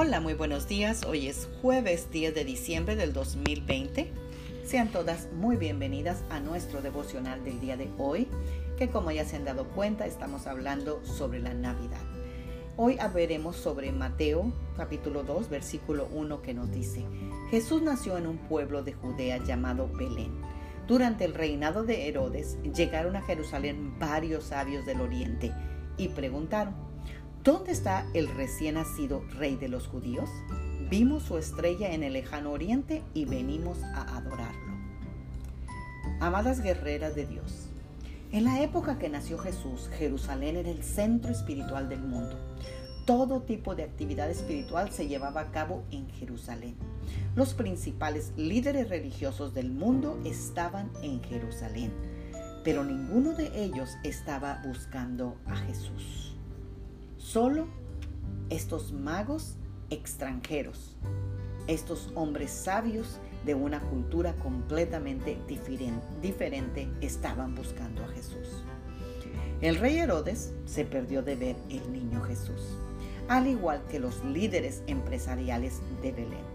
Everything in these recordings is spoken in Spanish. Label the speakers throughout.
Speaker 1: Hola, muy buenos días. Hoy es jueves 10 de diciembre del 2020. Sean todas muy bienvenidas a nuestro devocional del día de hoy, que como ya se han dado cuenta, estamos hablando sobre la Navidad. Hoy veremos sobre Mateo capítulo 2, versículo 1 que nos dice, Jesús nació en un pueblo de Judea llamado Belén. Durante el reinado de Herodes llegaron a Jerusalén varios sabios del oriente y preguntaron, ¿Dónde está el recién nacido rey de los judíos? Vimos su estrella en el lejano oriente y venimos a adorarlo. Amadas guerreras de Dios, en la época que nació Jesús, Jerusalén era el centro espiritual del mundo. Todo tipo de actividad espiritual se llevaba a cabo en Jerusalén. Los principales líderes religiosos del mundo estaban en Jerusalén, pero ninguno de ellos estaba buscando a Jesús. Solo estos magos extranjeros, estos hombres sabios de una cultura completamente diferente, estaban buscando a Jesús. El rey Herodes se perdió de ver el niño Jesús, al igual que los líderes empresariales de Belén.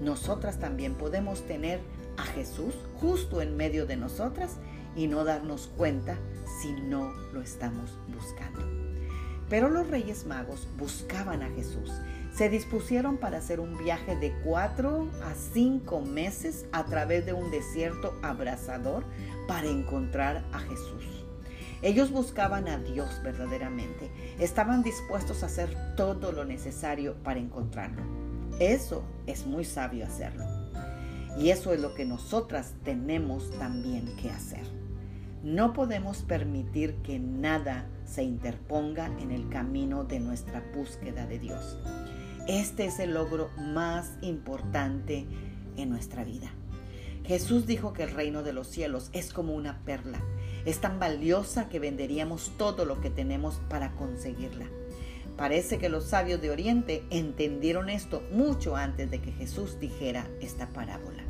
Speaker 1: Nosotras también podemos tener a Jesús justo en medio de nosotras y no darnos cuenta si no lo estamos buscando. Pero los reyes magos buscaban a Jesús. Se dispusieron para hacer un viaje de cuatro a cinco meses a través de un desierto abrasador para encontrar a Jesús. Ellos buscaban a Dios verdaderamente. Estaban dispuestos a hacer todo lo necesario para encontrarlo. Eso es muy sabio hacerlo. Y eso es lo que nosotras tenemos también que hacer. No podemos permitir que nada se interponga en el camino de nuestra búsqueda de Dios. Este es el logro más importante en nuestra vida. Jesús dijo que el reino de los cielos es como una perla. Es tan valiosa que venderíamos todo lo que tenemos para conseguirla. Parece que los sabios de Oriente entendieron esto mucho antes de que Jesús dijera esta parábola.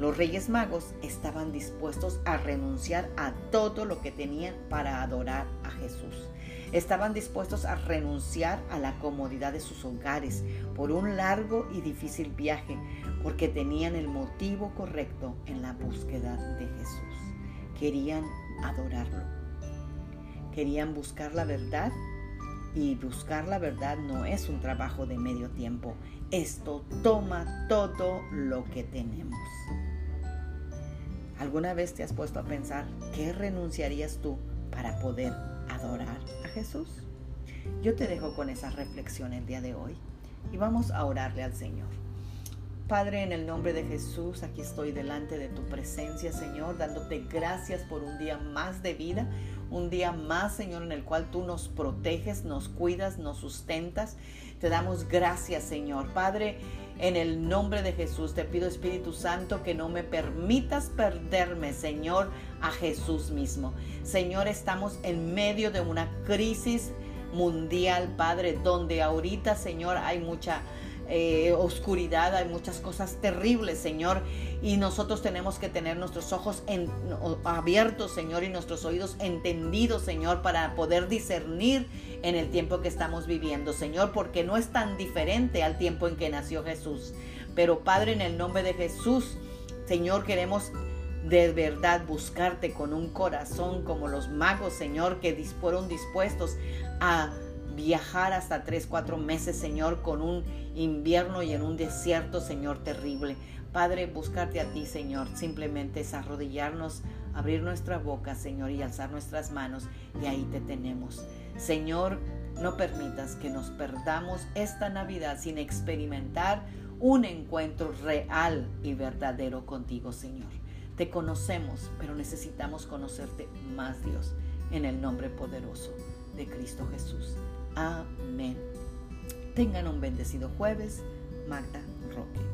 Speaker 1: Los reyes magos estaban dispuestos a renunciar a todo lo que tenían para adorar a Jesús. Estaban dispuestos a renunciar a la comodidad de sus hogares por un largo y difícil viaje, porque tenían el motivo correcto en la búsqueda de Jesús. Querían adorarlo. Querían buscar la verdad y buscar la verdad no es un trabajo de medio tiempo. Esto toma todo lo que tenemos. ¿Alguna vez te has puesto a pensar qué renunciarías tú para poder adorar a Jesús? Yo te dejo con esa reflexión el día de hoy y vamos a orarle al Señor. Padre, en el nombre de Jesús, aquí estoy delante de tu presencia, Señor, dándote gracias por un día más de vida, un día más, Señor, en el cual tú nos proteges, nos cuidas, nos sustentas. Te damos gracias, Señor. Padre, en el nombre de Jesús te pido Espíritu Santo que no me permitas perderme, Señor, a Jesús mismo. Señor, estamos en medio de una crisis mundial, Padre, donde ahorita, Señor, hay mucha eh, oscuridad, hay muchas cosas terribles, Señor, y nosotros tenemos que tener nuestros ojos abiertos, Señor, y nuestros oídos entendidos, Señor, para poder discernir en el tiempo que estamos viviendo, Señor, porque no es tan diferente al tiempo en que nació Jesús. Pero Padre, en el nombre de Jesús, Señor, queremos de verdad buscarte con un corazón como los magos, Señor, que fueron dispuestos a viajar hasta tres, cuatro meses, Señor, con un invierno y en un desierto, Señor, terrible. Padre, buscarte a ti, Señor, simplemente es arrodillarnos, abrir nuestra boca, Señor, y alzar nuestras manos, y ahí te tenemos. Señor, no permitas que nos perdamos esta Navidad sin experimentar un encuentro real y verdadero contigo, Señor. Te conocemos, pero necesitamos conocerte más, Dios, en el nombre poderoso de Cristo Jesús. Amén. Tengan un bendecido jueves. Magda Roque.